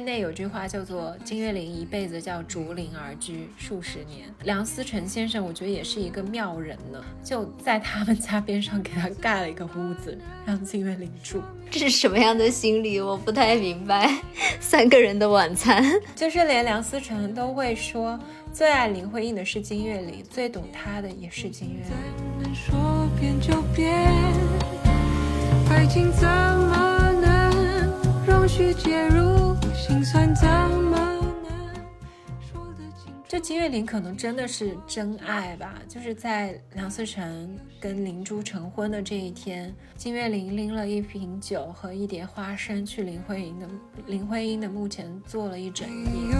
圈内有句话叫做“金岳霖一辈子叫竹林而居数十年”，梁思成先生我觉得也是一个妙人呢，就在他们家边上给他盖了一个屋子，让金岳霖住。这是什么样的心理？我不太明白。三个人的晚餐，就是连梁思成都会说，最爱林徽因的是金岳霖，最懂她的也是金岳霖。说变就变，爱情怎么能容许介入？心酸怎么能说得清？这金岳霖可能真的是真爱吧？就是在梁思成跟林珠成婚的这一天，金岳霖拎了一瓶酒和一碟花生去林徽因的林徽因的墓前坐了一整夜。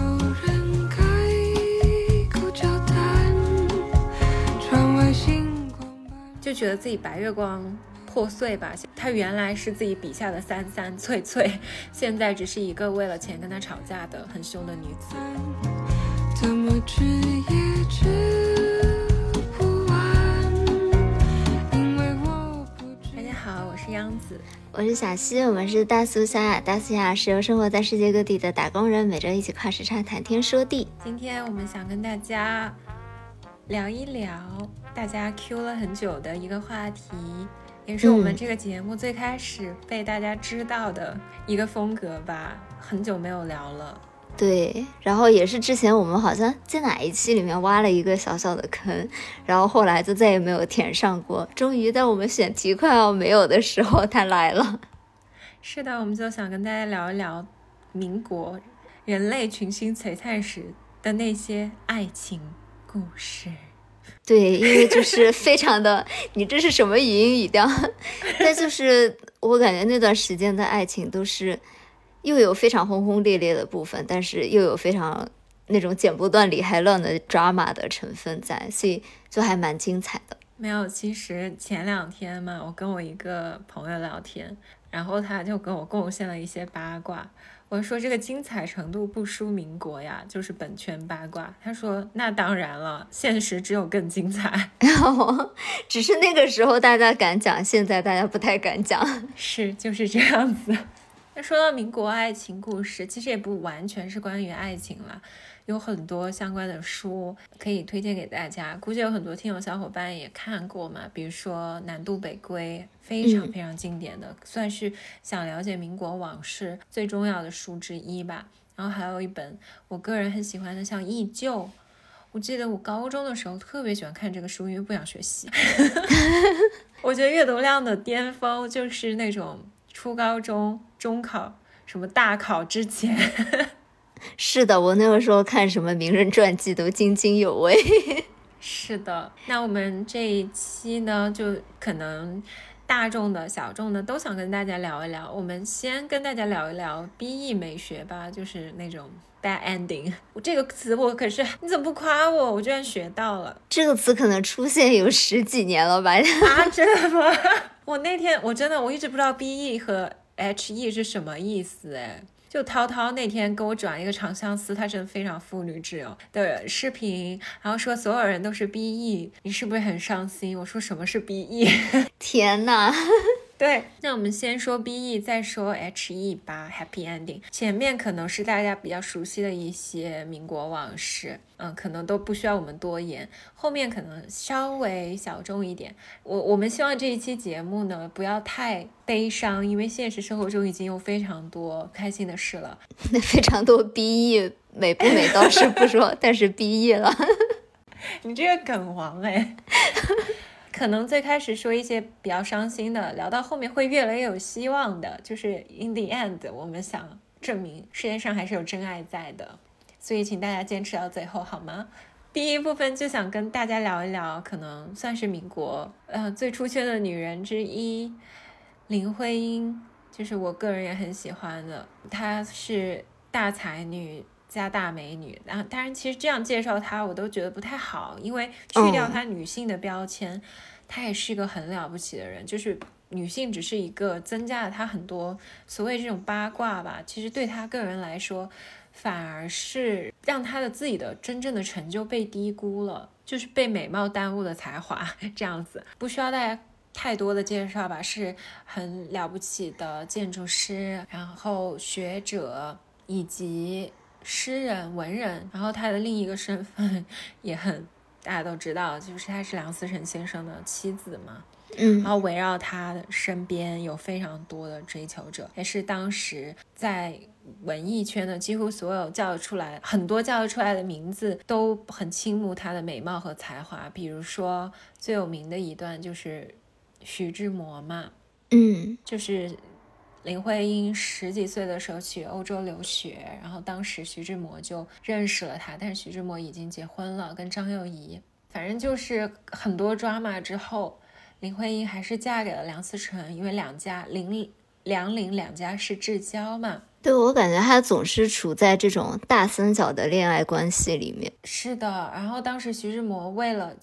就觉得自己白月光破碎吧，她原来是自己笔下的三三翠翠，现在只是一个为了钱跟他吵架的很凶的女子。大家好，我是央子，我是小溪，我们是大苏小雅，大苏雅是由生活在世界各地的打工人每周一起跨时差谈天说地。今天我们想跟大家聊一聊。大家 Q 了很久的一个话题，也是我们这个节目最开始被大家知道的一个风格吧。很久没有聊了，对。然后也是之前我们好像在哪一期里面挖了一个小小的坑，然后后来就再也没有填上过。终于在我们选题快要没有的时候，它来了。是的，我们就想跟大家聊一聊民国人类群星璀璨时的那些爱情故事。对，因为就是非常的，你这是什么语音语调？但就是我感觉那段时间的爱情都是又有非常轰轰烈烈的部分，但是又有非常那种剪不断理还乱的 drama 的成分在，所以就还蛮精彩的。没有，其实前两天嘛，我跟我一个朋友聊天，然后他就跟我贡献了一些八卦。我说这个精彩程度不输民国呀，就是本圈八卦。他说那当然了，现实只有更精彩。然 后只是那个时候大家敢讲，现在大家不太敢讲。是，就是这样子。那说到民国爱情故事，其实也不完全是关于爱情了。有很多相关的书可以推荐给大家，估计有很多听友小伙伴也看过嘛，比如说《南渡北归》，非常非常经典的，算是想了解民国往事最重要的书之一吧。然后还有一本我个人很喜欢的，像《忆旧》，我记得我高中的时候特别喜欢看这个书，因为不想学习。我觉得阅读量的巅峰就是那种初高中、中考、什么大考之前。是的，我那个时候看什么名人传记都津津有味。是的，那我们这一期呢，就可能大众的小众的都想跟大家聊一聊。我们先跟大家聊一聊 B E 美学吧，就是那种 bad ending。我这个词我可是你怎么不夸我？我居然学到了这个词，可能出现有十几年了吧？啊，真的吗？我那天我真的我一直不知道 B E 和 H E 是什么意思，哎。就涛涛那天给我转一个长相思，他真的非常妇女之友的视频，然后说所有人都是 B E，你是不是很伤心？我说什么是 B E？天呐！对，那我们先说 B E，再说 H E 吧。Happy Ending，前面可能是大家比较熟悉的一些民国往事，嗯，可能都不需要我们多言。后面可能稍微小众一点。我我们希望这一期节目呢，不要太悲伤，因为现实生活中已经有非常多开心的事了。那 非常多 B E，美不美倒是不说，但是 B E 了。你这个梗王哎。可能最开始说一些比较伤心的，聊到后面会越来越有希望的，就是 in the end，我们想证明世界上还是有真爱在的，所以请大家坚持到最后好吗？第一部分就想跟大家聊一聊，可能算是民国呃最出圈的女人之一，林徽因，就是我个人也很喜欢的，她是大才女。加大美女，然后当然，其实这样介绍她，我都觉得不太好，因为去掉她女性的标签，她也是一个很了不起的人。就是女性只是一个增加了她很多所谓这种八卦吧，其实对她个人来说，反而是让她的自己的真正的成就被低估了，就是被美貌耽误了才华 这样子，不需要大家太多的介绍吧，是很了不起的建筑师，然后学者。以及诗人、文人。然后他的另一个身份也很大家都知道，就是他是梁思成先生的妻子嘛。嗯，然后围绕他的身边有非常多的追求者，也是当时在文艺圈的几乎所有叫得出来很多叫得出来的名字都很倾慕他的美貌和才华。比如说最有名的一段就是徐志摩嘛，嗯，就是林徽因十几岁的时候去欧洲留学，然后当时徐志摩就认识了她，但是徐志摩已经结婚了，跟张幼仪，反正就是很多 drama 之后。林徽因还是嫁给了梁思成，因为两家林梁林两家是至交嘛。对我感觉他总是处在这种大三角的恋爱关系里面。是的，然后当时徐志摩为了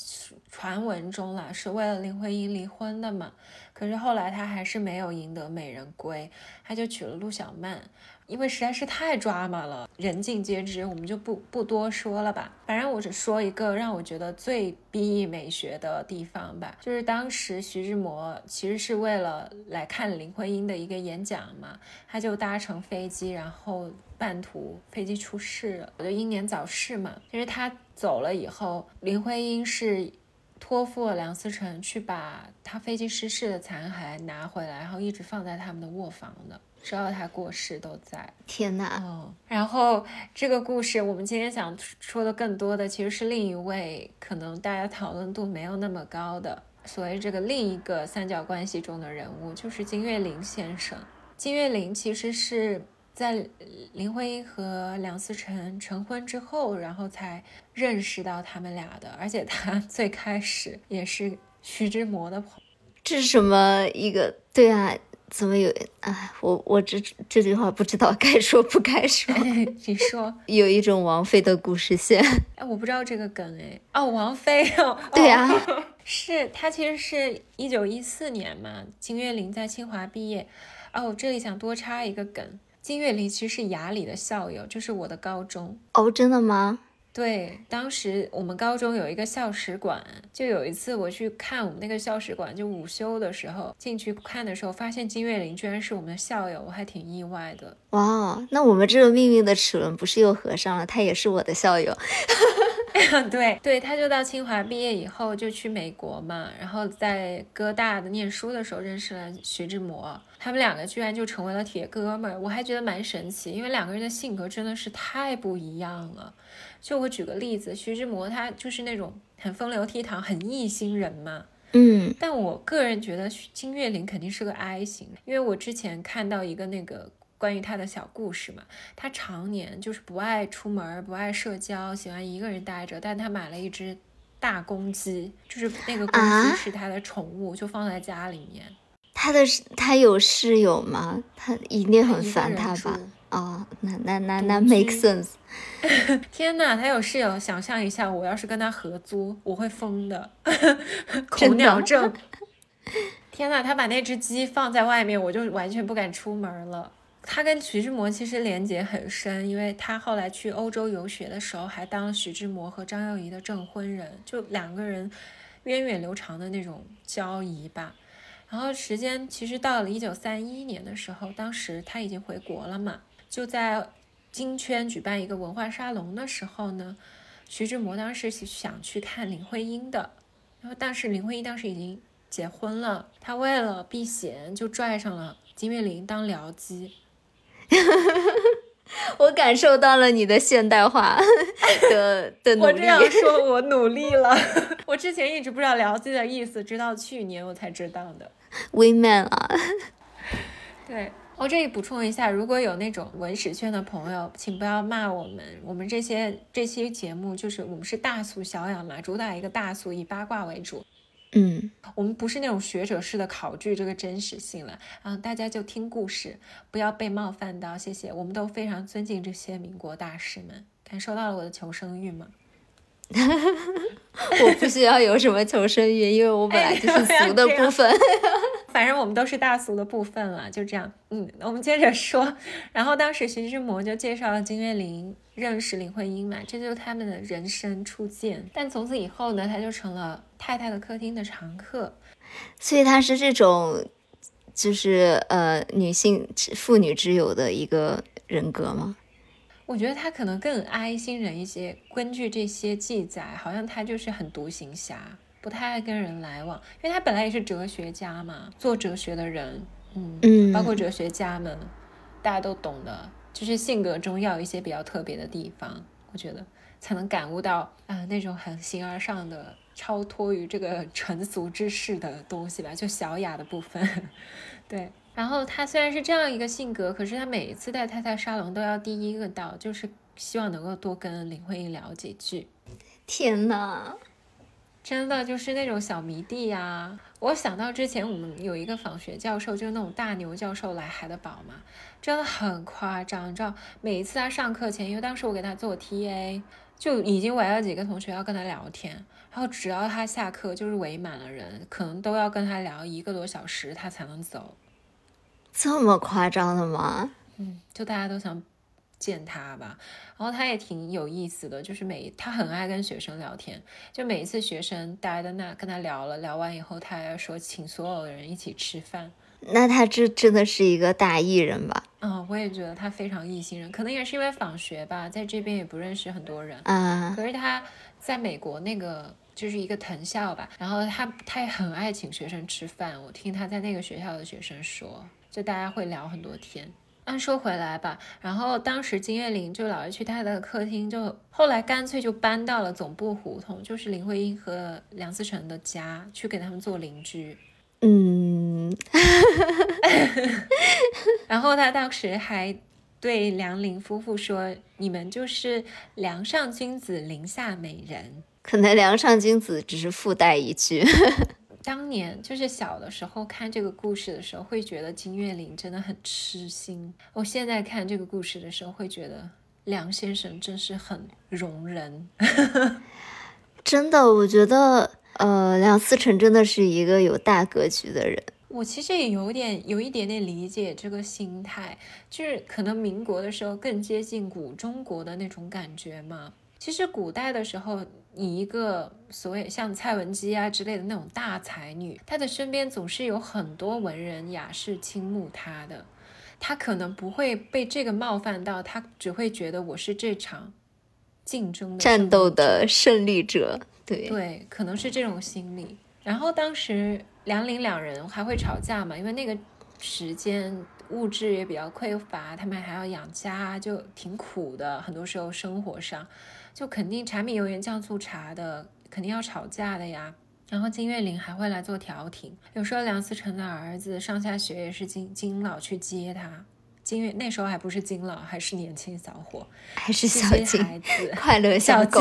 传闻中了是为了林徽因离婚的嘛，可是后来他还是没有赢得美人归，他就娶了陆小曼。因为实在是太抓马了，人尽皆知，我们就不不多说了吧。反正我只说一个让我觉得最 B 美学的地方吧，就是当时徐志摩其实是为了来看林徽因的一个演讲嘛，他就搭乘飞机，然后半途飞机出事了，就英年早逝嘛。其实他走了以后，林徽因是托付了梁思成去把他飞机失事的残骸拿回来，然后一直放在他们的卧房的。直到他过世都在。天哪！哦，然后这个故事，我们今天想说的更多的其实是另一位可能大家讨论度没有那么高的，所谓这个另一个三角关系中的人物，就是金岳霖先生。金岳霖其实是在林徽因和梁思成成婚之后，然后才认识到他们俩的，而且他 最开始也是徐志摩的朋友。这是什么一个？对啊。怎么有？哎，我我这这句话不知道该说不该说。你说有一种王菲的故事线。哎，我不知道这个梗哎。哦，王菲哦。对啊，是她其实是一九一四年嘛，金岳霖在清华毕业。哦，这里想多插一个梗，金岳霖其实是雅礼的校友，就是我的高中。哦，真的吗？对，当时我们高中有一个校史馆，就有一次我去看我们那个校史馆，就午休的时候进去看的时候，发现金岳霖居然是我们的校友，我还挺意外的。哇，那我们这个命运的齿轮不是又合上了？他也是我的校友。对对，他就到清华毕业以后就去美国嘛，然后在哥大的念书的时候认识了徐志摩，他们两个居然就成为了铁哥们儿，我还觉得蛮神奇，因为两个人的性格真的是太不一样了。就我举个例子，徐志摩他就是那种很风流倜傥、很异星人嘛，嗯，但我个人觉得金岳霖肯定是个 I 型，因为我之前看到一个那个关于他的小故事嘛，他常年就是不爱出门、不爱社交，喜欢一个人待着，但他买了一只大公鸡，就是那个公鸡是他的宠物，就放在家里面。他的他有室友吗？他一定很烦他吧？哦，那那那那 make sense。天呐，他有室友，想象一下，我要是跟他合租，我会疯的，恐鸟症。天呐，他把那只鸡放在外面，我就完全不敢出门了。他跟徐志摩其实连结很深，因为他后来去欧洲游学的时候，还当徐志摩和张幼仪的证婚人，就两个人源远流长的那种交谊吧。然后时间其实到了一九三一年的时候，当时他已经回国了嘛。就在金圈举办一个文化沙龙的时候呢，徐志摩当时是想去看林徽因的，然后但是林徽因当时已经结婚了，他为了避嫌就拽上了金岳霖当僚机。我感受到了你的现代化的 的努力。我这样说，我努力了。我之前一直不知道僚机的意思，直到去年我才知道的。微 man 啊，对。我这里补充一下，如果有那种文史圈的朋友，请不要骂我们。我们这些这期节目就是我们是大俗小养嘛，主打一个大俗，以八卦为主。嗯，我们不是那种学者式的考据这个真实性了。啊，大家就听故事，不要被冒犯到，谢谢。我们都非常尊敬这些民国大师们。感受到了我的求生欲吗？我不需要有什么求生欲，因为我本来就是俗的部分。反正我们都是大俗的部分了，就这样。嗯，我们接着说。然后当时徐志摩就介绍了金岳霖认识林徽因嘛，这就是他们的人生初见。但从此以后呢，他就成了太太的客厅的常客。所以他是这种，就是呃女性妇女之友的一个人格吗？我觉得他可能更爱新人一些。根据这些记载，好像他就是很独行侠，不太爱跟人来往，因为他本来也是哲学家嘛，做哲学的人，嗯嗯，包括哲学家们，大家都懂的，就是性格中要有一些比较特别的地方，我觉得才能感悟到啊那种很形而上的。超脱于这个 纯俗之事的东西吧，就小雅的部分，对。然后他虽然是这样一个性格，可是他每一次带太太沙龙都要第一个到，就是希望能够多跟林徽因聊几句。天呐，真的就是那种小迷弟呀！我想到之前我们有一个访学教授，就是那种大牛教授来海德堡嘛，真的很夸张。你知道，每一次他上课前，因为当时我给他做 TA，就已经围了几个同学要跟他聊天。然后只要他下课，就是围满了人，可能都要跟他聊一个多小时，他才能走。这么夸张的吗？嗯，就大家都想见他吧。然后他也挺有意思的，就是每他很爱跟学生聊天，就每一次学生待在那跟他聊了，聊完以后，他还说请所有的人一起吃饭。那他这真的是一个大艺人吧？嗯，我也觉得他非常异性人，可能也是因为访学吧，在这边也不认识很多人啊。可是他。在美国那个就是一个藤校吧，然后他他也很爱请学生吃饭。我听他在那个学校的学生说，就大家会聊很多天。按说回来吧，然后当时金岳霖就老是去他的客厅，就后来干脆就搬到了总部胡同，就是林徽因和梁思成的家，去给他们做邻居。嗯，然后他当时还。对梁林夫妇说：“你们就是梁上君子，林下美人。”可能梁上君子只是附带一句。当年就是小的时候看这个故事的时候，会觉得金岳霖真的很痴心。我现在看这个故事的时候，会觉得梁先生真是很容人。真的，我觉得，呃，梁思成真的是一个有大格局的人。我其实也有点有一点点理解这个心态，就是可能民国的时候更接近古中国的那种感觉嘛。其实古代的时候，你一个所谓像蔡文姬啊之类的那种大才女，她的身边总是有很多文人雅士倾慕她的，她可能不会被这个冒犯到，她只会觉得我是这场竞争的战斗的胜利者。对对，可能是这种心理。然后当时。梁林两人还会吵架嘛？因为那个时间物质也比较匮乏，他们还要养家，就挺苦的。很多时候生活上，就肯定柴米油盐酱醋茶的，肯定要吵架的呀。然后金岳霖还会来做调停，有时候梁思成的儿子上下学也是金金老去接他。金岳那时候还不是金老，还是年轻小伙，还是小金孩子，快乐小狗。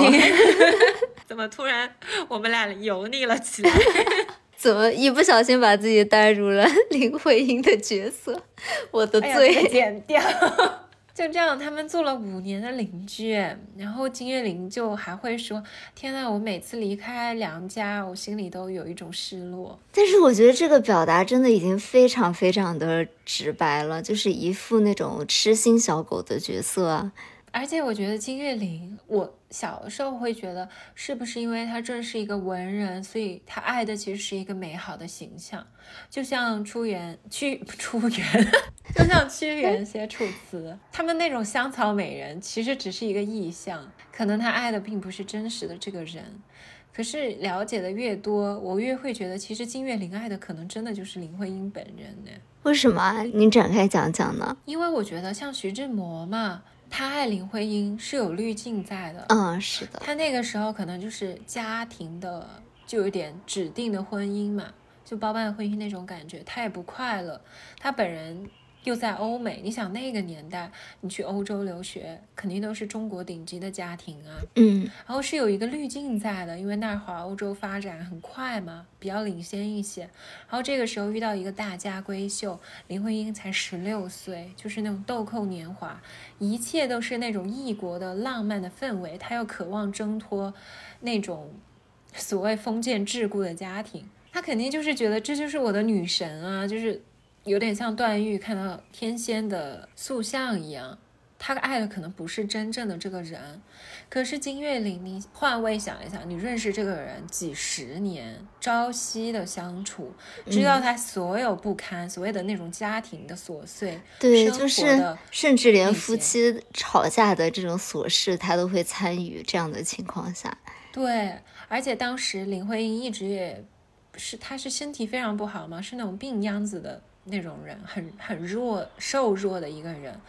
怎么突然我们俩油腻了起来？怎么一不小心把自己带入了林徽因的角色？我的罪，剪掉。就这样，他们做了五年的邻居，然后金岳霖就还会说：“天呐，我每次离开梁家，我心里都有一种失落。”但是我觉得这个表达真的已经非常非常的直白了，就是一副那种痴心小狗的角色。而且我觉得金岳霖，我小的时候会觉得，是不是因为他正是一个文人，所以他爱的其实是一个美好的形象，就像出原屈出原，就像屈原写《楚辞》，他们那种香草美人其实只是一个意象，可能他爱的并不是真实的这个人。可是了解的越多，我越会觉得，其实金岳霖爱的可能真的就是林徽因本人呢。为什么？你展开讲讲呢？因为我觉得像徐志摩嘛。他爱林徽因是有滤镜在的，嗯，是的。他那个时候可能就是家庭的，就有点指定的婚姻嘛，就包办婚姻那种感觉，他也不快乐。他本人。又在欧美，你想那个年代，你去欧洲留学，肯定都是中国顶级的家庭啊。嗯，然后是有一个滤镜在的，因为那会儿欧洲发展很快嘛，比较领先一些。然后这个时候遇到一个大家闺秀，林徽因才十六岁，就是那种豆蔻年华，一切都是那种异国的浪漫的氛围，她又渴望挣脱那种所谓封建桎梏的家庭，她肯定就是觉得这就是我的女神啊，就是。有点像段誉看到天仙的塑像一样，他爱的可能不是真正的这个人，可是金岳霖，你换位想一想，你认识这个人几十年，朝夕的相处，知道他所有不堪，所谓的那种家庭的琐碎，对，就是甚至连夫妻吵架的这种琐事，他都会参与。这样的情况下，对，而且当时林徽因一直也是，她是身体非常不好嘛，是那种病秧子的那种人，很很弱瘦弱的一个人。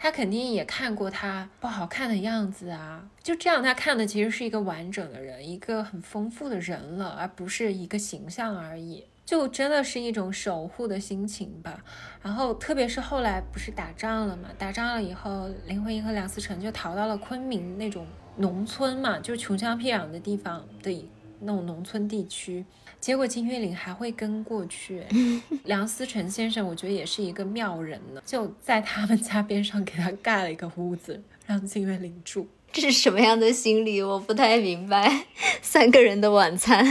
他肯定也看过他不好看的样子啊，就这样，他看的其实是一个完整的人，一个很丰富的人了，而不是一个形象而已。就真的是一种守护的心情吧。然后，特别是后来不是打仗了嘛，打仗了以后，林徽因和梁思成就逃到了昆明那种农村嘛，就穷乡僻壤的地方的那种农村地区。结果金岳霖还会跟过去，梁思成先生，我觉得也是一个妙人呢，就在他们家边上给他盖了一个屋子，让金岳霖住。这是什么样的心理？我不太明白。三个人的晚餐，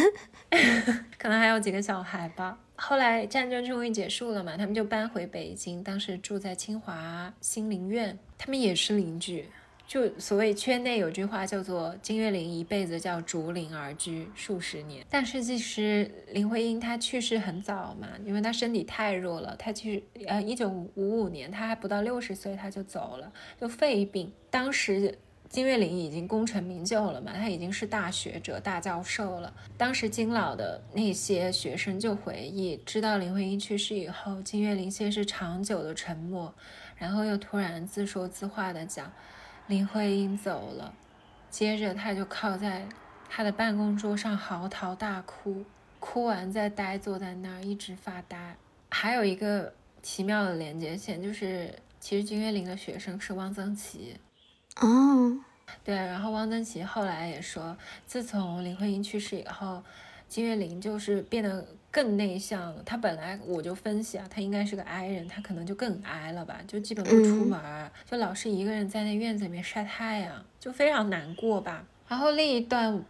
可能还有几个小孩吧。后来战争终于结束了嘛，他们就搬回北京，当时住在清华新林苑，他们也是邻居。就所谓圈内有句话叫做金岳霖一辈子叫竹林而居数十年，但是其实林徽因她去世很早嘛，因为她身体太弱了，她去呃一九五五年她还不到六十岁她就走了，就肺病。当时金岳霖已经功成名就了嘛，他已经是大学者大教授了。当时金老的那些学生就回忆，知道林徽因去世以后，金岳霖先是长久的沉默，然后又突然自说自话的讲。林徽因走了，接着他就靠在他的办公桌上嚎啕大哭，哭完再呆坐在那儿一直发呆。还有一个奇妙的连接线，就是其实金岳霖的学生是汪曾祺。哦，对，然后汪曾祺后来也说，自从林徽因去世以后，金岳霖就是变得。更内向，他本来我就分析啊，他应该是个 I 人，他可能就更 I 了吧，就基本不出门，就老是一个人在那院子里面晒太阳，就非常难过吧。然后另一段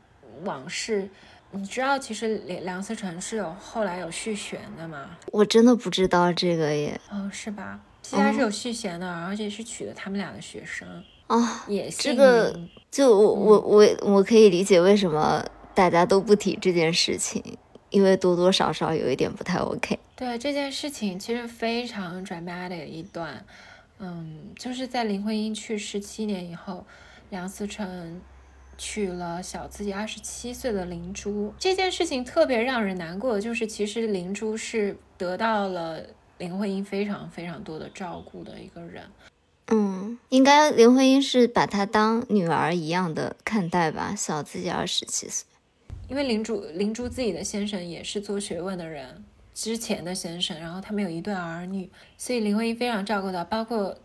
往事，你知道其实梁梁思成是有后来有续弦的吗？我真的不知道这个耶。哦，是吧？其实他是有续弦的，而且是娶了他们俩的学生哦。也这个就我我我我可以理解为什么大家都不提这件事情。因为多多少少有一点不太 OK。对这件事情，其实非常 dramatic 的一段，嗯，就是在林徽因去世七年以后，梁思成娶了小自己二十七岁的灵珠。这件事情特别让人难过的就是，其实灵珠是得到了林徽因非常非常多的照顾的一个人。嗯，应该林徽因是把她当女儿一样的看待吧？小自己二十七岁。因为灵珠灵珠自己的先生也是做学问的人，之前的先生，然后他们有一对儿女，所以林徽因非常照顾到，包括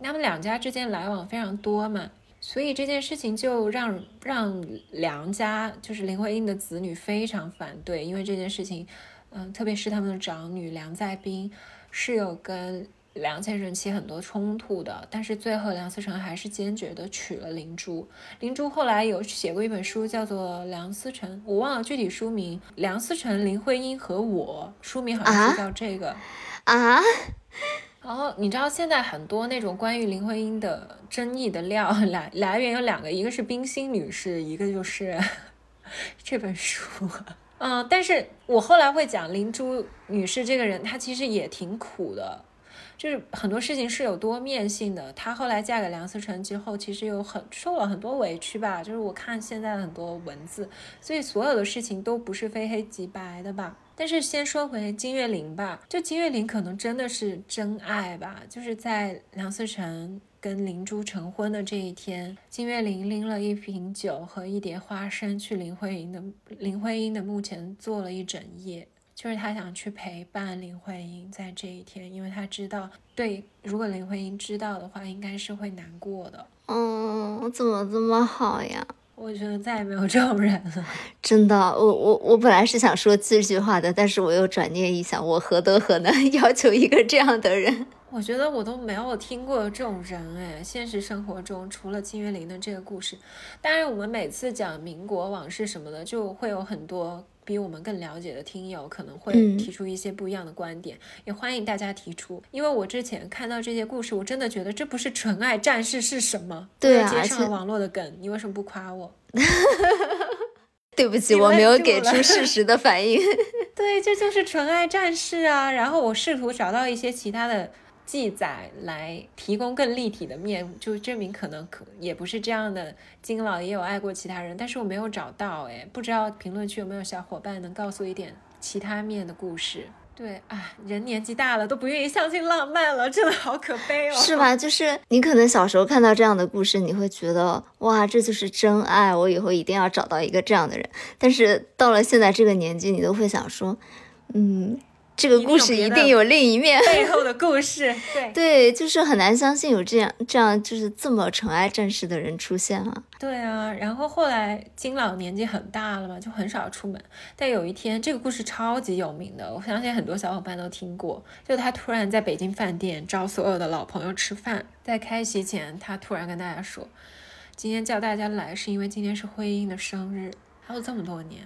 他们两家之间来往非常多嘛，所以这件事情就让让梁家就是林徽因的子女非常反对，因为这件事情，嗯，特别是他们的长女梁再冰是有跟。梁先生起很多冲突的，但是最后梁思成还是坚决的娶了灵珠。灵珠后来有写过一本书，叫做《梁思成》，我忘了具体书名，《梁思成、林徽因和我》，书名好像是叫这个啊。然后你知道现在很多那种关于林徽因的争议的料来来源有两个，一个是冰心女士，一个就是 这本书。嗯，但是我后来会讲灵珠女士这个人，她其实也挺苦的。就是很多事情是有多面性的。她后来嫁给梁思成之后，其实有很受了很多委屈吧。就是我看现在的很多文字，所以所有的事情都不是非黑即白的吧。但是先说回金岳霖吧，就金岳霖可能真的是真爱吧。就是在梁思成跟灵珠成婚的这一天，金岳霖拎了一瓶酒和一碟花生去林徽因的林徽因的墓前坐了一整夜。就是他想去陪伴林徽因在这一天，因为他知道，对，如果林徽因知道的话，应该是会难过的。嗯，怎么这么好呀？我觉得再也没有这种人了。真的，我我我本来是想说这句话的，但是我又转念一想，我何德何能 要求一个这样的人？我觉得我都没有听过这种人哎，现实生活中除了金岳霖的这个故事，当然我们每次讲民国往事什么的，就会有很多比我们更了解的听友可能会嗯提出一些不一样的观点，也欢迎大家提出。因为我之前看到这些故事，我真的觉得这不是纯爱战士是什么？对啊接上了网络的梗，你为什么不夸我？对不起，我没有给出事实的反应。对，这就是纯爱战士啊。然后我试图找到一些其他的记载来提供更立体的面，就证明可能可也不是这样的。金老也有爱过其他人，但是我没有找到。哎，不知道评论区有没有小伙伴能告诉一点其他面的故事？对啊，人年纪大了都不愿意相信浪漫了，真的好可悲哦。是？吧？就是你可能小时候看到这样的故事，你会觉得哇，这就是真爱，我以后一定要找到一个这样的人。但是到了现在这个年纪，你都会想说，嗯，这个故事一定有另一面。背后的故事，对 对，就是很难相信有这样这样就是这么纯爱战士的人出现啊。对啊。然后后来金老年纪很大了嘛，就很少出门。但有一天，这个故事超级有名的，我相信很多小伙伴都听过。就他突然在北京饭店招所有的老朋友吃饭，在开席前，他突然跟大家说：“今天叫大家来是因为今天是徽因的生日。”还有这么多年，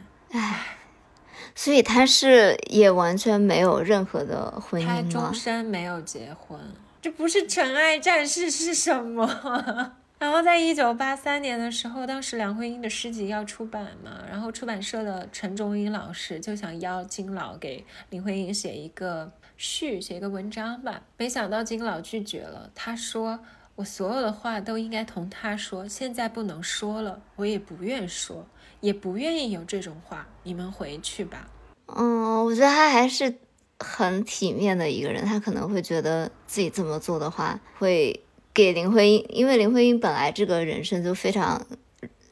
所以他是也完全没有任何的婚姻他终？身没有结婚，这不是纯爱战士是什么？然后在一九八三年的时候，当时梁慧英的诗集要出版嘛，然后出版社的陈忠英老师就想邀金老给林徽因写一个序，写一个文章吧。没想到金老拒绝了，他说：“我所有的话都应该同他说，现在不能说了，我也不愿说，也不愿意有这种话，你们回去吧。”嗯，我觉得他还是很体面的一个人，他可能会觉得自己这么做的话，会给林徽因，因为林徽因本来这个人生就非常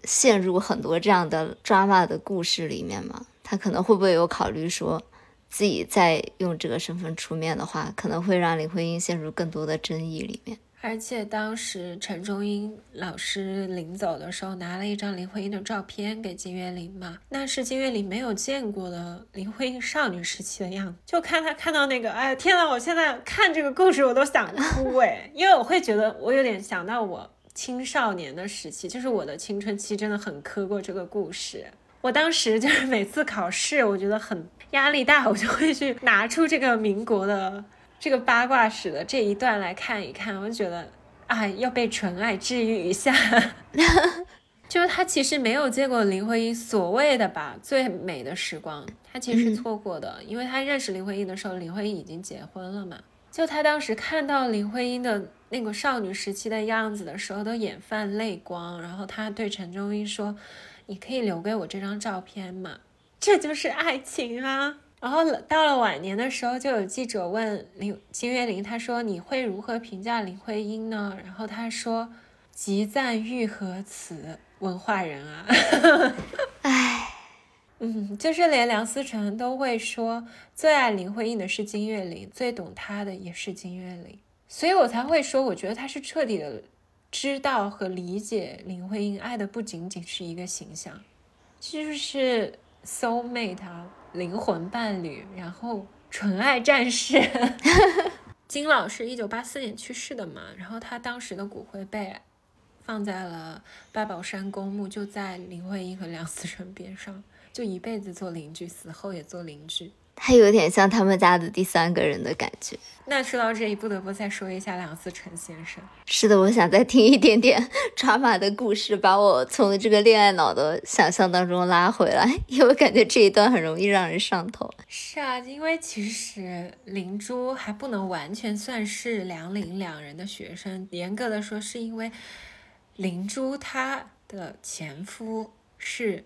陷入很多这样的 drama 的故事里面嘛，他可能会不会有考虑说，自己再用这个身份出面的话，可能会让林徽因陷入更多的争议里面。而且当时陈忠英老师临走的时候，拿了一张林徽因的照片给金岳霖嘛，那是金岳霖没有见过的林徽因少女时期的样子。就看他看到那个，哎呀天呐，我现在看这个故事我都想哭哎，因为我会觉得我有点想到我青少年的时期，就是我的青春期真的很磕过这个故事。我当时就是每次考试，我觉得很压力大，我就会去拿出这个民国的这个八卦史的这一段来看一看，我就觉得啊，要被纯爱治愈一下。就是他其实没有见过林徽因所谓的吧最美的时光，他其实是错过的，因为他认识林徽因的时候，林徽因已经结婚了嘛。就他当时看到林徽因的那个少女时期的样子的时候，都眼泛泪光。然后他对陈忠英说：“你可以留给我这张照片吗？”这就是爱情啊！然后到了晚年的时候，就有记者问林金岳霖，他说：“你会如何评价林徽因呢？”然后他说：“极赞玉和词，文化人啊。”唉，嗯，就是连梁思成都会说，最爱林徽因的是金岳霖，最懂她的也是金岳霖，所以我才会说，我觉得他是彻底的知道和理解林徽因，爱的不仅仅是一个形象，就是 soul mate 啊，灵魂伴侣，然后纯爱战士。金老师一九八四年去世的嘛，然后他当时的骨灰被放在了八宝山公墓，就在林徽因和梁思成边上，就一辈子做邻居，死后也做邻居。他有点像他们家的第三个人的感觉。那说到这里，不得不再说一下梁思成先生。是的，我想再听一点点 抓马的故事，把我从这个恋爱脑的想象当中拉回来，因为我感觉这一段很容易让人上头。是啊，因为其实灵珠还不能完全算是梁林两人的学生，严格的说，是因为灵珠她的前夫是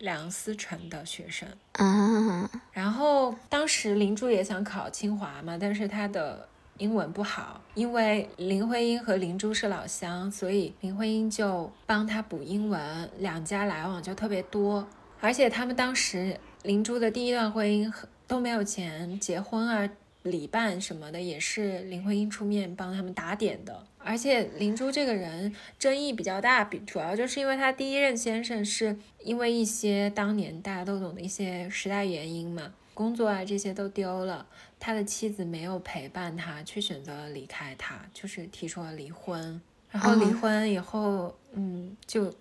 梁思成的学生。啊，然后当时林珠也想考清华嘛，但是她的英文不好，因为林徽因和林珠是老乡，所以林徽因就帮她补英文，两家来往就特别多。而且他们当时林珠的第一段婚姻都没有钱结婚啊，礼办什么的也是林徽因出面帮他们打点的。而且林珠这个人争议比较大，比主要就是因为他第一任先生是因为一些当年大家都懂的一些时代原因嘛，工作啊这些都丢了，他的妻子没有陪伴他，却选择了离开他，就是提出了离婚。然后离婚以后，嗯，就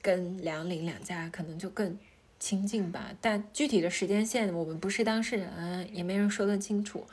跟梁林两家可能就更清静吧，但具体的时间线我们不是当事人，也没人说得清楚。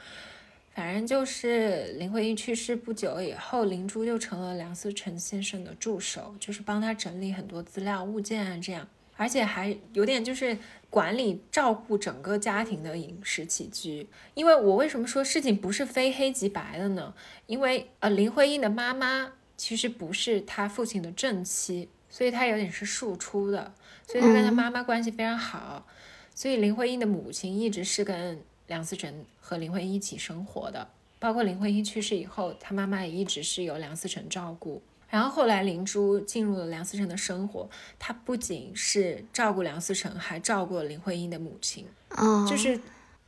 反正就是林徽因去世不久以后，灵珠就成了梁思成先生的助手，就是帮他整理很多资料物件啊，这样，而且还有点就是管理照顾整个家庭的饮食起居。因为我为什么说事情不是非黑即白的呢？因为呃，林徽因的妈妈其实不是他父亲的正妻，所以她有点是庶出的，所以她跟她妈妈关系非常好，所以林徽因的母亲一直是跟。梁思成和林徽因一起生活的，包括林徽因去世以后，他妈妈也一直是由梁思成照顾。然后后来灵珠进入了梁思成的生活，她不仅是照顾梁思成，还照顾了林徽因的母亲。哦，就是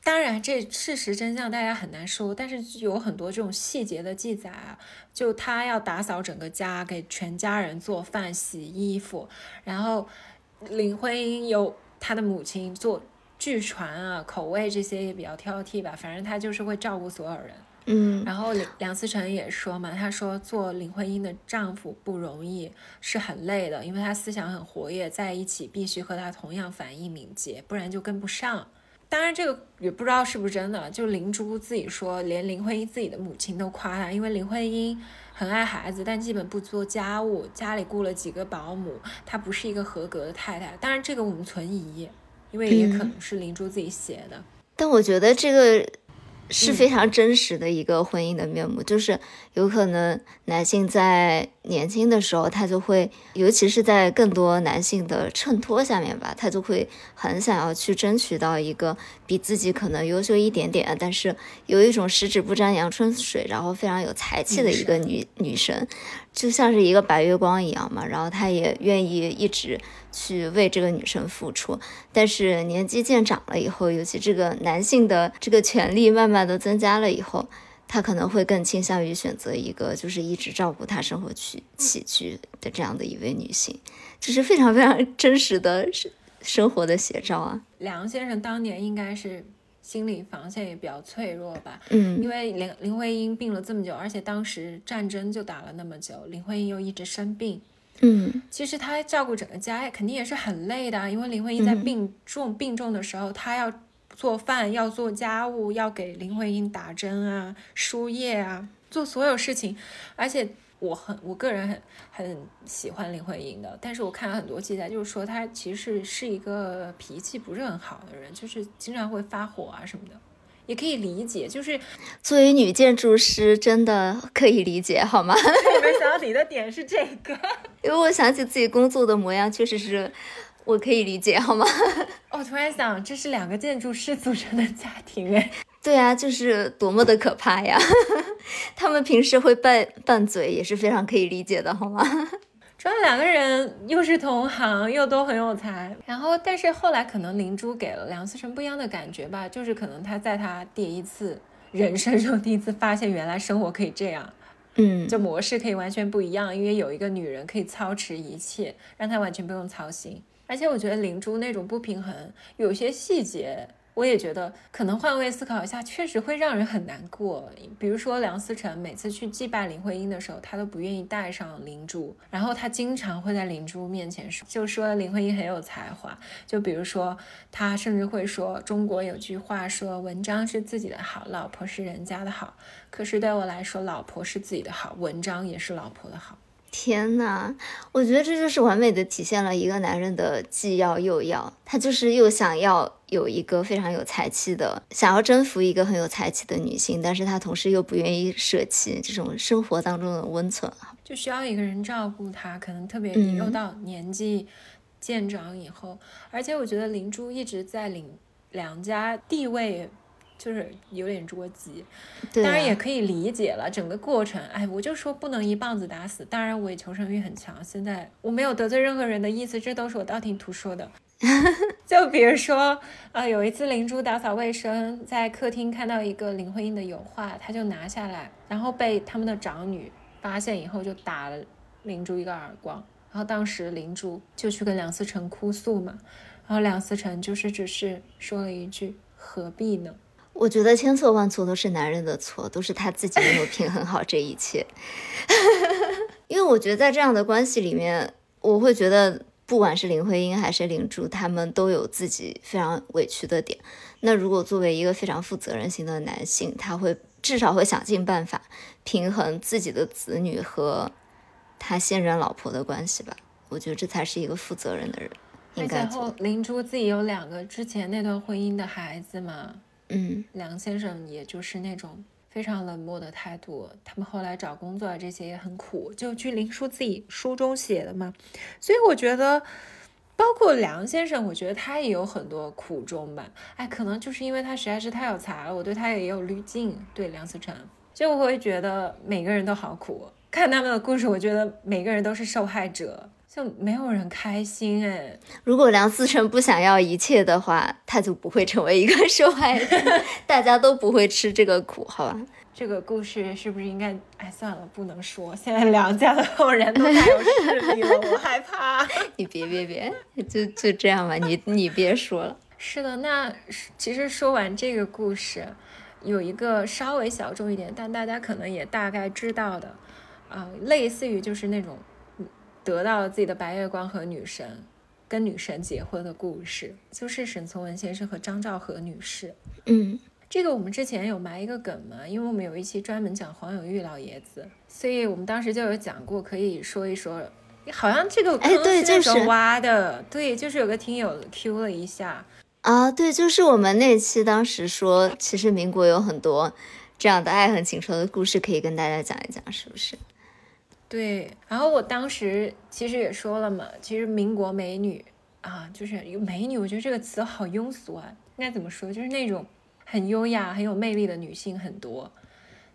当然这事实真相大家很难说，但是有很多这种细节的记载啊，就他要打扫整个家，给全家人做饭、洗衣服，然后林徽因有她的母亲做。据传啊，口味这些也比较挑剔吧，反正她就是会照顾所有人。嗯，然后梁梁思成也说嘛，他说做林徽因的丈夫不容易，是很累的，因为他思想很活跃，在一起必须和他同样反应敏捷，不然就跟不上。当然这个也不知道是不是真的，就林珠自己说，连林徽因自己的母亲都夸她，因为林徽因很爱孩子，但基本不做家务，家里雇了几个保姆，她不是一个合格的太太。当然这个我们存疑。因为也可能是灵珠自己写的，但我觉得这个是非常真实的一个婚姻的面目，就是有可能男性在年轻的时候，他就会，尤其是在更多男性的衬托下面吧，他就会很想要去争取到一个比自己可能优秀一点点，但是有一种十指不沾阳春水，然后非常有才气的一个女女神，就像是一个白月光一样嘛，然后他也愿意一直。去为这个女生付出，但是年纪渐长了以后，尤其这个男性的这个权利慢慢的增加了以后，他可能会更倾向于选择一个就是一直照顾他生活起起居的这样的一位女性，这是非常非常 真实的生生活的写照啊。梁先生当年应该是心理防线也比较脆弱吧，嗯，因为林林徽因病了这么久，而且当时战争就打了那么久，林徽因又一直生病。嗯，其实他照顾整个家肯定也是很累的，因为林徽因在病重病重的时候，他要做饭，要做家务，要给林徽因打针啊、输液啊，做所有事情。而且我很我个人很很喜欢林徽因的，但是我看了很多记载，就是说她其实是一个脾气不是很好的人，就是经常会发火啊什么的。也可以理解，就是作为女建筑师，真的可以理解，好吗？我没想到你的点是这个，因为我想起自己工作的模样，确实是我可以理解，好吗？我突然想，这是两个建筑师组成的家庭，哎，对啊，就是多么的可怕呀！他们平时会拌拌嘴，也是非常可以理解的，好吗？主要两个人又是同行，又都很有才，然后但是后来可能灵珠给了梁思成不一样的感觉吧，就是可能他在他第一次人生中第一次发现原来生活可以这样，嗯，就模式可以完全不一样，因为有一个女人可以操持一切，让他完全不用操心，而且我觉得灵珠那种不平衡，有些细节。我也觉得，可能换位思考一下，确实会让人很难过。比如说梁思成每次去祭拜林徽因的时候，他都不愿意带上灵珠，然后他经常会在灵珠面前说，就说林徽因很有才华。就比如说，他甚至会说，中国有句话说，文章是自己的好，老婆是人家的好。可是对我来说，老婆是自己的好，文章也是老婆的好。天呐，我觉得这就是完美的体现了一个男人的既要又要，他就是又想要有一个非常有才气的，想要征服一个很有才气的女性，但是他同时又不愿意舍弃这种生活当中的温存就需要一个人照顾他，可能特别又到年纪渐长以后，而且我觉得灵珠一直在领梁家地位。就是有点捉急，当然也可以理解了整个过程。哎，我就说不能一棒子打死。当然，我也求生欲很强。现在我没有得罪任何人的意思，这都是我道听途说的。就比如说，呃，有一次灵珠打扫卫生，在客厅看到一个林徽因的油画，他就拿下来，然后被他们的长女发现以后，就打了灵珠一个耳光。然后当时灵珠就去跟梁思成哭诉嘛，然后梁思成就是只是说了一句：“何必呢？”我觉得千错万错都是男人的错，都是他自己没有平衡好这一切。因为我觉得在这样的关系里面，我会觉得不管是林徽因还是林珠，他们都有自己非常委屈的点。那如果作为一个非常负责任型的男性，他会至少会想尽办法平衡自己的子女和他现任老婆的关系吧。我觉得这才是一个负责任的人应该做。后林珠自己有两个之前那段婚姻的孩子嘛，嗯，梁先生也就是那种非常冷漠的态度，他们后来找工作这些也很苦，就据林叔自己书中写的嘛，所以我觉得。包括梁先生，我觉得他也有很多苦衷吧。哎，可能就是因为他实在是太有才了，我对他也有滤镜。对梁思成，就我会觉得每个人都好苦。看他们的故事，我觉得每个人都是受害者，就没有人开心。哎，如果梁思成不想要一切的话，他就不会成为一个受害者，大家都不会吃这个苦，好吧？这个故事是不是应该？哎，算了，不能说。现在梁家的后人都太有势力了，我害怕。你别别别，就就这样吧，你你别说了。是的，那其实说完这个故事，有一个稍微小众一点，但大家可能也大概知道的，啊，类似于就是那种得到了自己的白月光和女神，跟女神结婚的故事，就是沈从文先生和张兆和女士。嗯。这个我们之前有埋一个梗嘛，因为我们有一期专门讲黄永玉老爷子，所以我们当时就有讲过，可以说一说。好像这个哎，对，就是挖的，对，就是有个听友 Q 了一下啊，对，就是我们那期当时说，其实民国有很多这样的爱恨情仇的故事，可以跟大家讲一讲，是不是？对，然后我当时其实也说了嘛，其实民国美女啊，就是美女，我觉得这个词好庸俗啊，应该怎么说？就是那种。很优雅、很有魅力的女性很多，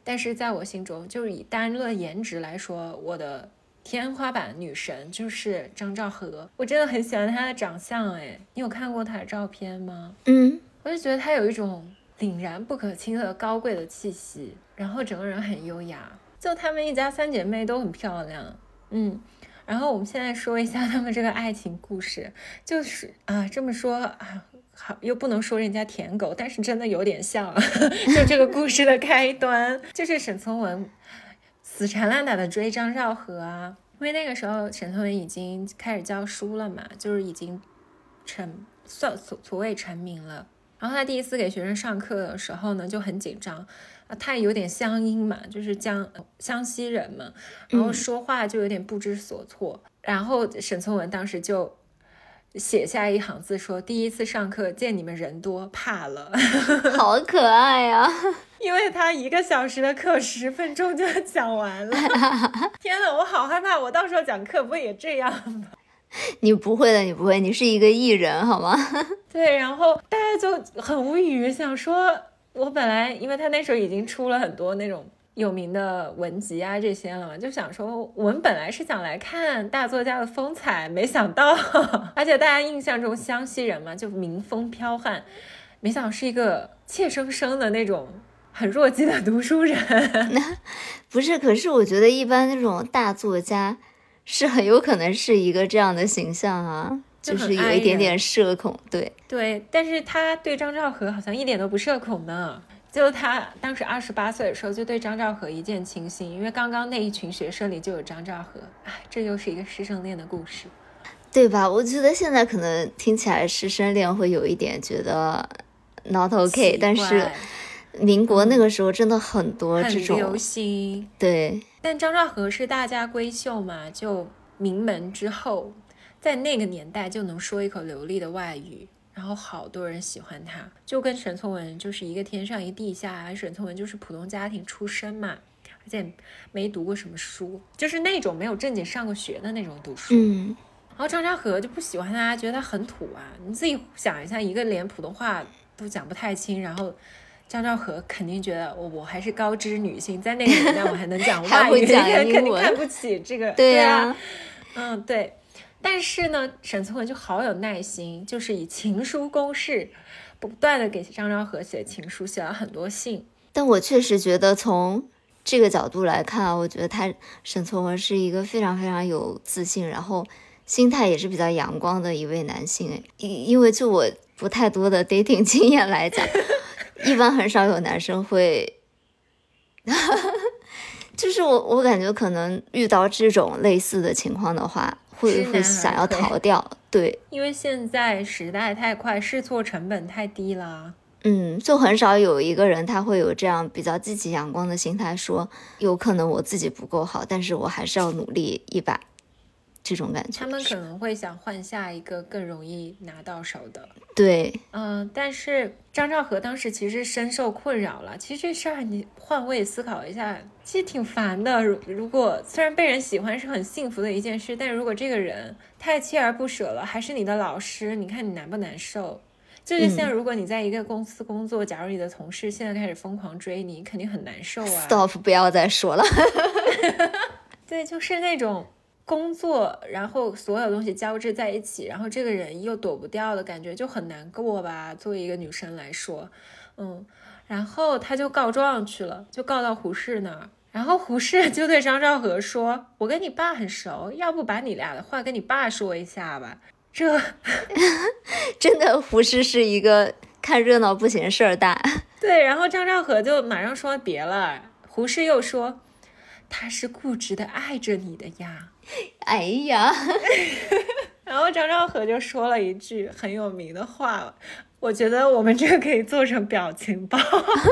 但是在我心中，就是以单论颜值来说，我的天花板女神就是张兆和。我真的很喜欢她的长相，哎，你有看过她的照片吗？嗯，我就觉得她有一种凛然不可侵的高贵的气息，然后整个人很优雅。就她们一家三姐妹都很漂亮，嗯。然后我们现在说一下她们这个爱情故事，就是啊，这么说啊。好，又不能说人家舔狗，但是真的有点像，就这个故事的开端，就是沈从文死缠烂打的追张兆和啊，因为那个时候沈从文已经开始教书了嘛，就是已经成算所所谓成名了。然后他第一次给学生上课的时候呢，就很紧张啊，他有点乡音嘛，就是江湘西人嘛，然后说话就有点不知所措。然后沈从文当时就。写下一行字说：“第一次上课见你们人多，怕了。”好可爱呀！因为他一个小时的课十分钟就讲完了。天呐，我好害怕！我到时候讲课不会也这样吗？你不会的，你不会，你是一个艺人，好吗？对，然后大家就很无语，想说，我本来因为他那时候已经出了很多那种。有名的文集啊，这些了嘛，就想说，我们本来是想来看大作家的风采，没想到，而且大家印象中湘西人嘛，就民风剽悍，没想到是一个怯生生的那种很弱鸡的读书人。那 不是，可是我觉得一般那种大作家是很有可能是一个这样的形象啊，就是有一点点社恐，对对，但是他对张兆和好像一点都不社恐呢。就他当时二十八岁的时候，就对张兆和一见倾心，因为刚刚那一群学生里就有张兆和，哎，这又是一个师生恋的故事，对吧？我觉得现在可能听起来师生恋会有一点觉得 not OK，但是民国那个时候真的很多这种流行，对。但张兆和是大家闺秀嘛，就名门之后，在那个年代就能说一口流利的外语。然后好多人喜欢他，就跟沈从文就是一个天上一地下。沈从文就是普通家庭出身嘛，而且没读过什么书，就是那种没有正经上过学的那种读书。嗯。然后张兆和就不喜欢他，觉得他很土啊。你自己想一下，一个连普通话都讲不太清，然后张兆和肯定觉得我我还是高知女性，在那个年代我还能讲 外语，肯定看不起这个。对呀。嗯，对。但是呢，沈从文就好有耐心，就是以情书攻势，不断的给张兆和写情书，写了很多信。但我确实觉得，从这个角度来看，我觉得他沈从文是一个非常非常有自信，然后心态也是比较阳光的一位男性。因因为就我不太多的 dating 经验来讲，一般很少有男生会。就是我，我感觉可能遇到这种类似的情况的话，会会想要逃掉。对，因为现在时代太快，试错成本太低了。嗯，就很少有一个人他会有这样比较积极阳光的心态，说有可能我自己不够好，但是我还是要努力一把。这种感觉，他们可能会想换下一个更容易拿到手的。对，嗯，但是张兆和当时其实深受困扰了。其实这事儿你换位思考一下，其实挺烦的。如如果虽然被人喜欢是很幸福的一件事，但如果这个人太锲而不舍了，还是你的老师，你看你难不难受？就是像如果你在一个公司工作，假如你的同事现在开始疯狂追你，肯定很难受啊。Stop，不要再说了。对，就是那种。工作，然后所有东西交织在一起，然后这个人又躲不掉的感觉就很难过吧。作为一个女生来说，嗯，然后他就告状去了，就告到胡适那儿。然后胡适 就对张兆和说：“我跟你爸很熟，要不把你俩的话跟你爸说一下吧。”这 真的，胡适是一个看热闹不嫌事儿大。对，然后张兆和就马上说别了。胡适又说：“他是固执的爱着你的呀。” 哎呀，然后张兆和就说了一句很有名的话，我觉得我们这个可以做成表情包。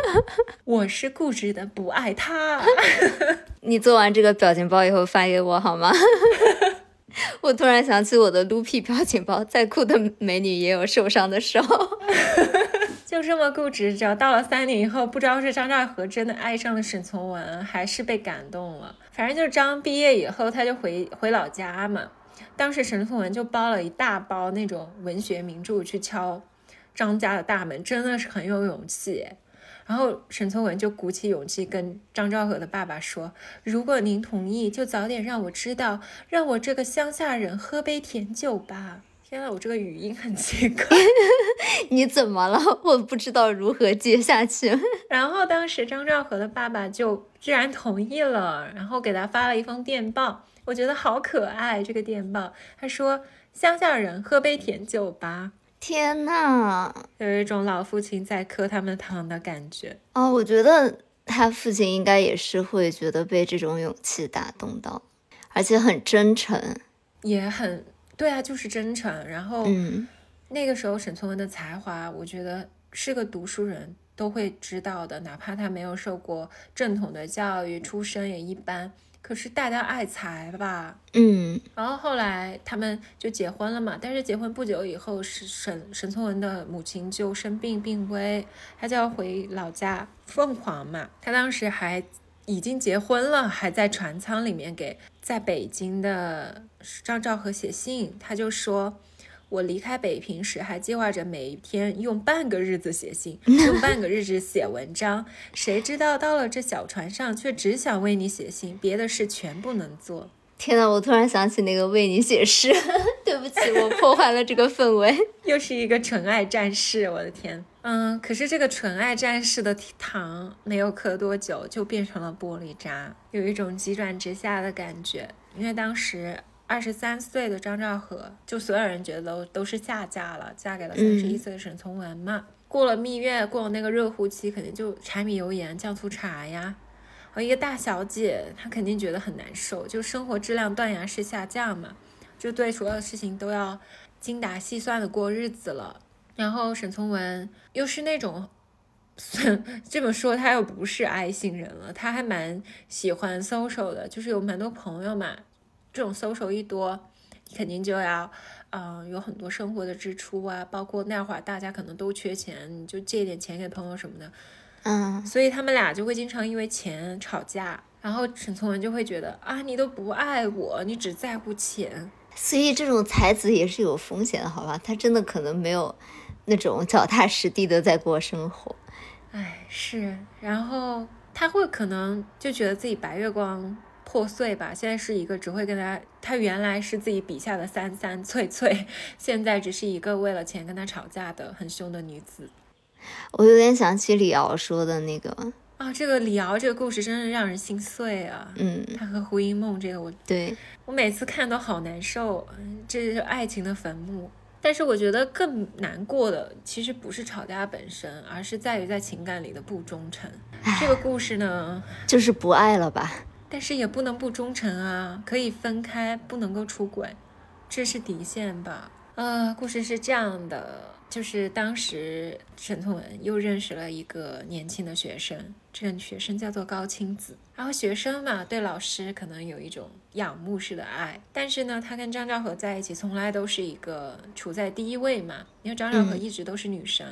我是固执的不爱他。你做完这个表情包以后发给我好吗？我突然想起我的撸屁表情包，再酷的美女也有受伤的时候。就这么固执，只要到了三年以后，不知道是张兆和真的爱上了沈从文，还是被感动了。反正就是张毕业以后，他就回回老家嘛。当时沈从文就包了一大包那种文学名著去敲张家的大门，真的是很有勇气。然后沈从文就鼓起勇气跟张兆和的爸爸说：“如果您同意，就早点让我知道，让我这个乡下人喝杯甜酒吧。”天呐，我这个语音很奇怪，你怎么了？我不知道如何接下去。然后当时张兆和的爸爸就居然同意了，然后给他发了一封电报，我觉得好可爱。这个电报他说：“乡下人喝杯甜酒吧。”天呐，有一种老父亲在磕他们糖的感觉。哦，我觉得他父亲应该也是会觉得被这种勇气打动到，而且很真诚，也很。对啊，就是真诚。然后，那个时候沈从文的才华，我觉得是个读书人都会知道的，哪怕他没有受过正统的教育，出身也一般，可是大家爱才吧。嗯。然后后来他们就结婚了嘛，但是结婚不久以后，是沈沈从文的母亲就生病病危，他就要回老家凤凰嘛。他当时还已经结婚了，还在船舱里面给。在北京的张兆和写信，他就说：“我离开北平时，还计划着每一天用半个日子写信，用半个日子写文章。谁知道到了这小船上，却只想为你写信，别的事全不能做。”天呐，我突然想起那个为你写诗，对不起，我破坏了这个氛围。又是一个纯爱战士，我的天。嗯，可是这个纯爱战士的糖没有磕多久就变成了玻璃渣，有一种急转直下的感觉。因为当时二十三岁的张兆和，就所有人觉得都都是下嫁了，嫁给了三十一岁的沈从文嘛。过了蜜月，过了那个热乎期，肯定就柴米油盐酱醋茶呀。和一个大小姐，她肯定觉得很难受，就生活质量断崖式下降嘛，就对所有事情都要精打细算的过日子了。然后沈从文又是那种，这么说他又不是爱心人了，他还蛮喜欢 social 的，就是有蛮多朋友嘛。这种 social 一多，肯定就要，嗯，有很多生活的支出啊，包括那会儿大家可能都缺钱，你就借点钱给朋友什么的，嗯，所以他们俩就会经常因为钱吵架。然后沈从文就会觉得啊，你都不爱我，你只在乎钱。所以这种才子也是有风险的，好吧？他真的可能没有。那种脚踏实地的在过生活，哎，是，然后他会可能就觉得自己白月光破碎吧。现在是一个只会跟他，他原来是自己笔下的三三翠翠，现在只是一个为了钱跟他吵架的很凶的女子。我有点想起李敖说的那个啊，这个李敖这个故事真的让人心碎啊。嗯，他和胡因梦这个，我对我每次看都好难受，这是爱情的坟墓。但是我觉得更难过的，其实不是吵架本身，而是在于在情感里的不忠诚。这个故事呢，就是不爱了吧？但是也不能不忠诚啊，可以分开，不能够出轨。这是底线吧？呃，故事是这样的，就是当时沈从文又认识了一个年轻的学生，这个学生叫做高清子。然后学生嘛，对老师可能有一种仰慕式的爱，但是呢，他跟张兆和在一起，从来都是一个处在第一位嘛，因为张兆和一直都是女生。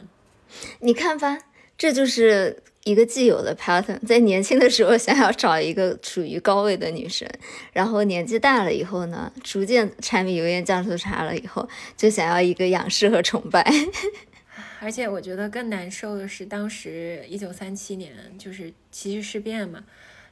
你看吧，这就是一个既有的 pattern，在年轻的时候想要找一个处于高位的女生，然后年纪大了以后呢，逐渐柴米油盐酱醋茶了以后，就想要一个仰视和崇拜。而且我觉得更难受的是，当时一九三七年就是七七事变嘛，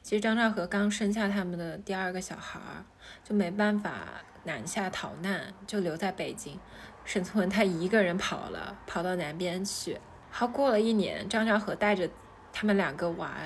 其实张兆和刚生下他们的第二个小孩儿，就没办法南下逃难，就留在北京。沈从文他一个人跑了，跑到南边去。好，过了一年，张兆和带着他们两个娃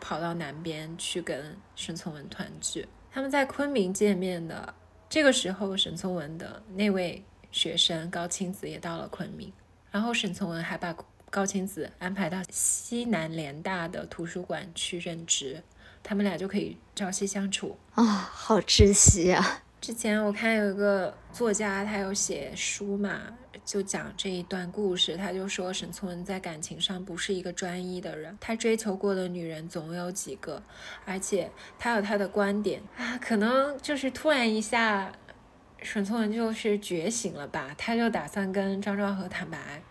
跑到南边去跟沈从文团聚。他们在昆明见面的。这个时候，沈从文的那位学生高清子也到了昆明，然后沈从文还把高清子安排到西南联大的图书馆去任职，他们俩就可以朝夕相处啊，好窒息啊！之前我看有一个作家，他有写书嘛，就讲这一段故事。他就说沈从文在感情上不是一个专一的人，他追求过的女人总有几个，而且他有他的观点啊。可能就是突然一下，沈从文就是觉醒了吧，他就打算跟张兆和坦白。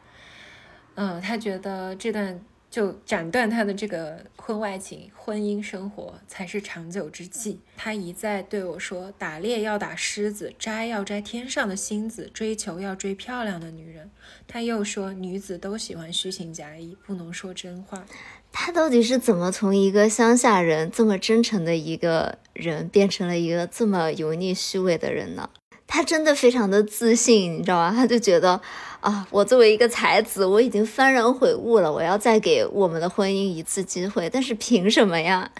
嗯，他觉得这段。就斩断他的这个婚外情，婚姻生活才是长久之计。他一再对我说：“打猎要打狮子，摘要摘天上的星子，追求要追漂亮的女人。”他又说：“女子都喜欢虚情假意，不能说真话。”他到底是怎么从一个乡下人这么真诚的一个人，变成了一个这么油腻虚伪的人呢？他真的非常的自信，你知道吗？他就觉得。啊！我作为一个才子，我已经幡然悔悟了。我要再给我们的婚姻一次机会，但是凭什么呀？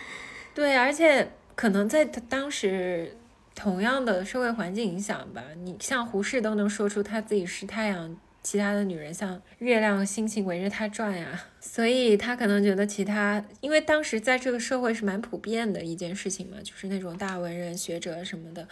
对，而且可能在当时同样的社会环境影响吧，你像胡适都能说出他自己是太阳，其他的女人像月亮、星星围着他转呀。所以他可能觉得其他，因为当时在这个社会是蛮普遍的一件事情嘛，就是那种大文人、学者什么的，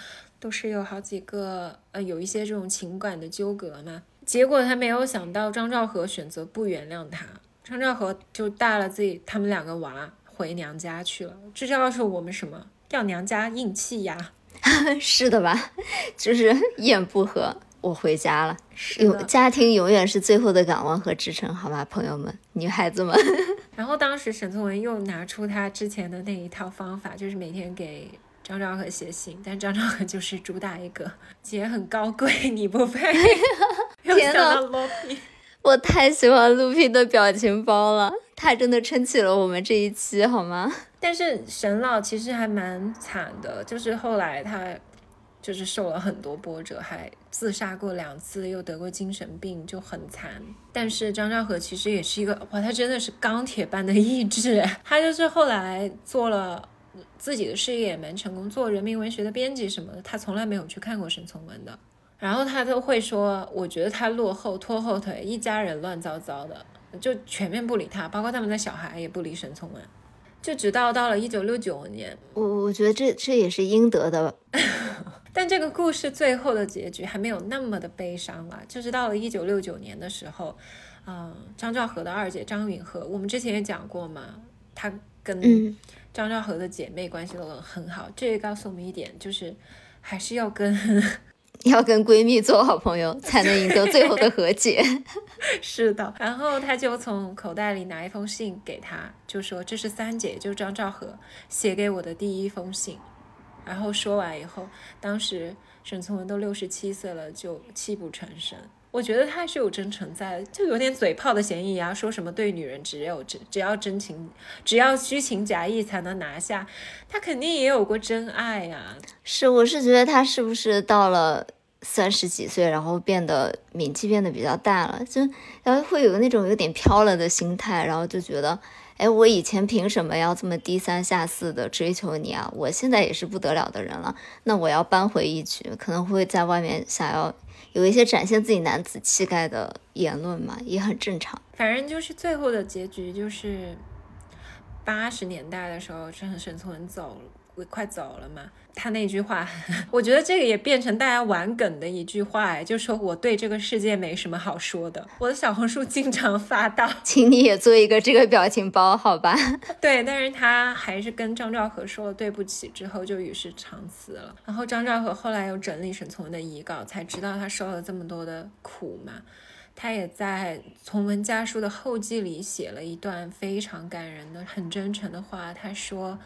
都是有好几个呃，有一些这种情感的纠葛嘛。结果他没有想到张兆和选择不原谅他，张兆和就带了自己他们两个娃回娘家去了。这告诉我们什么？要娘家硬气呀！是的吧？就是一言不合，我回家了。有家庭永远是最后的港湾和支撑，好吧，朋友们，女孩子们。然后当时沈从文又拿出他之前的那一套方法，就是每天给。张兆和写信，但张兆和就是主打一个姐很高贵，你不配。天呐，我太喜欢陆皮的表情包了，他真的撑起了我们这一期，好吗？但是沈老其实还蛮惨的，就是后来他就是受了很多波折，还自杀过两次，又得过精神病，就很惨。但是张兆和其实也是一个哇，他真的是钢铁般的意志，他就是后来做了。自己的事业也蛮成功，做人民文学的编辑什么的，他从来没有去看过沈从文的。然后他都会说，我觉得他落后，拖后腿，一家人乱糟糟的，就全面不理他，包括他们的小孩也不理沈从文。就直到到了一九六九年，我我觉得这这也是应得的。但这个故事最后的结局还没有那么的悲伤啊，就是到了一九六九年的时候，嗯，张兆和的二姐张允和，我们之前也讲过嘛，她跟。张兆和的姐妹关系都很好，这也告诉我们一点，就是还是要跟 要跟闺蜜做好朋友，才能赢得最后的和解。是的，然后他就从口袋里拿一封信给她，就说这是三姐，就张兆和写给我的第一封信。然后说完以后，当时沈从文都六十七岁了，就泣不成声。我觉得他是有真诚在，就有点嘴炮的嫌疑啊！说什么对女人只有只只要真情，只要虚情假意才能拿下，他肯定也有过真爱呀。是，我是觉得他是不是到了三十几岁，然后变得名气变得比较大了，就然后会有那种有点飘了的心态，然后就觉得，哎，我以前凭什么要这么低三下四的追求你啊？我现在也是不得了的人了，那我要扳回一局，可能会在外面想要。有一些展现自己男子气概的言论嘛，也很正常。反正就是最后的结局，就是八十年代的时候，沈从文走快走了嘛。他那句话，我觉得这个也变成大家玩梗的一句话，哎，就说我对这个世界没什么好说的。我的小红书经常发到，请你也做一个这个表情包，好吧？对，但是他还是跟张兆和说了对不起，之后就与世长辞了。然后张兆和后来又整理沈从文的遗稿，才知道他受了这么多的苦嘛。他也在从文家书的后记里写了一段非常感人的、很真诚的话。他说。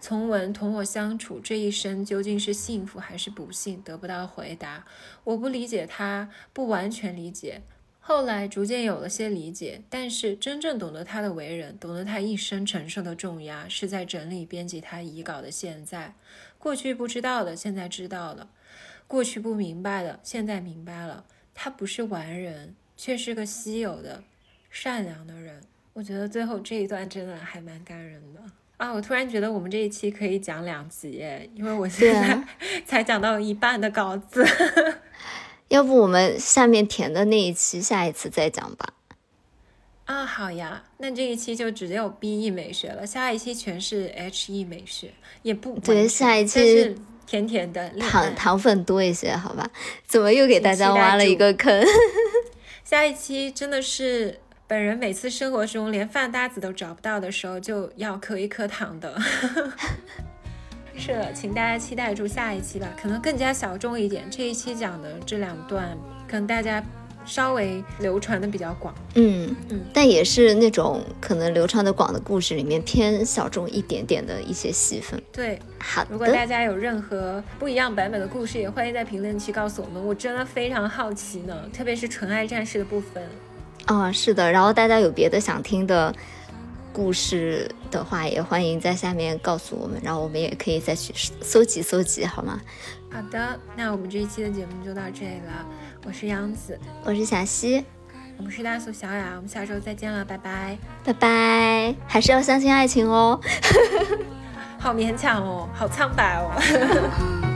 从文同我相处这一生究竟是幸福还是不幸，得不到回答。我不理解他，不完全理解。后来逐渐有了些理解，但是真正懂得他的为人，懂得他一生承受的重压，是在整理编辑他遗稿的现在。过去不知道的，现在知道了；过去不明白的，现在明白了。他不是完人，却是个稀有的、善良的人。我觉得最后这一段真的还蛮感人的。啊，我突然觉得我们这一期可以讲两集，因为我现在 才讲到一半的稿子。要不我们下面填的那一期，下一次再讲吧。啊，好呀，那这一期就只有 B E 美学了，下一期全是 H E 美学，也不对，下一期甜甜的糖糖粉多一些，好吧？怎么又给大家挖了一个坑？下一期真的是。本人每次生活中连饭搭子都找不到的时候，就要磕一颗糖的。是的，请大家期待住下一期吧，可能更加小众一点。这一期讲的这两段，可能大家稍微流传的比较广。嗯嗯，但也是那种可能流传的广的故事里面偏小众一点点的一些戏份。对，好。如果大家有任何不一样版本的故事，也欢迎在评论区告诉我们，我真的非常好奇呢，特别是纯爱战士的部分。啊，是的，然后大家有别的想听的故事的话，也欢迎在下面告诉我们，然后我们也可以再去搜集搜集，好吗？好的，那我们这一期的节目就到这里了。我是杨子，我是小溪，我们是大苏小雅，我们下周再见了，拜拜，拜拜，还是要相信爱情哦。好勉强哦，好苍白哦。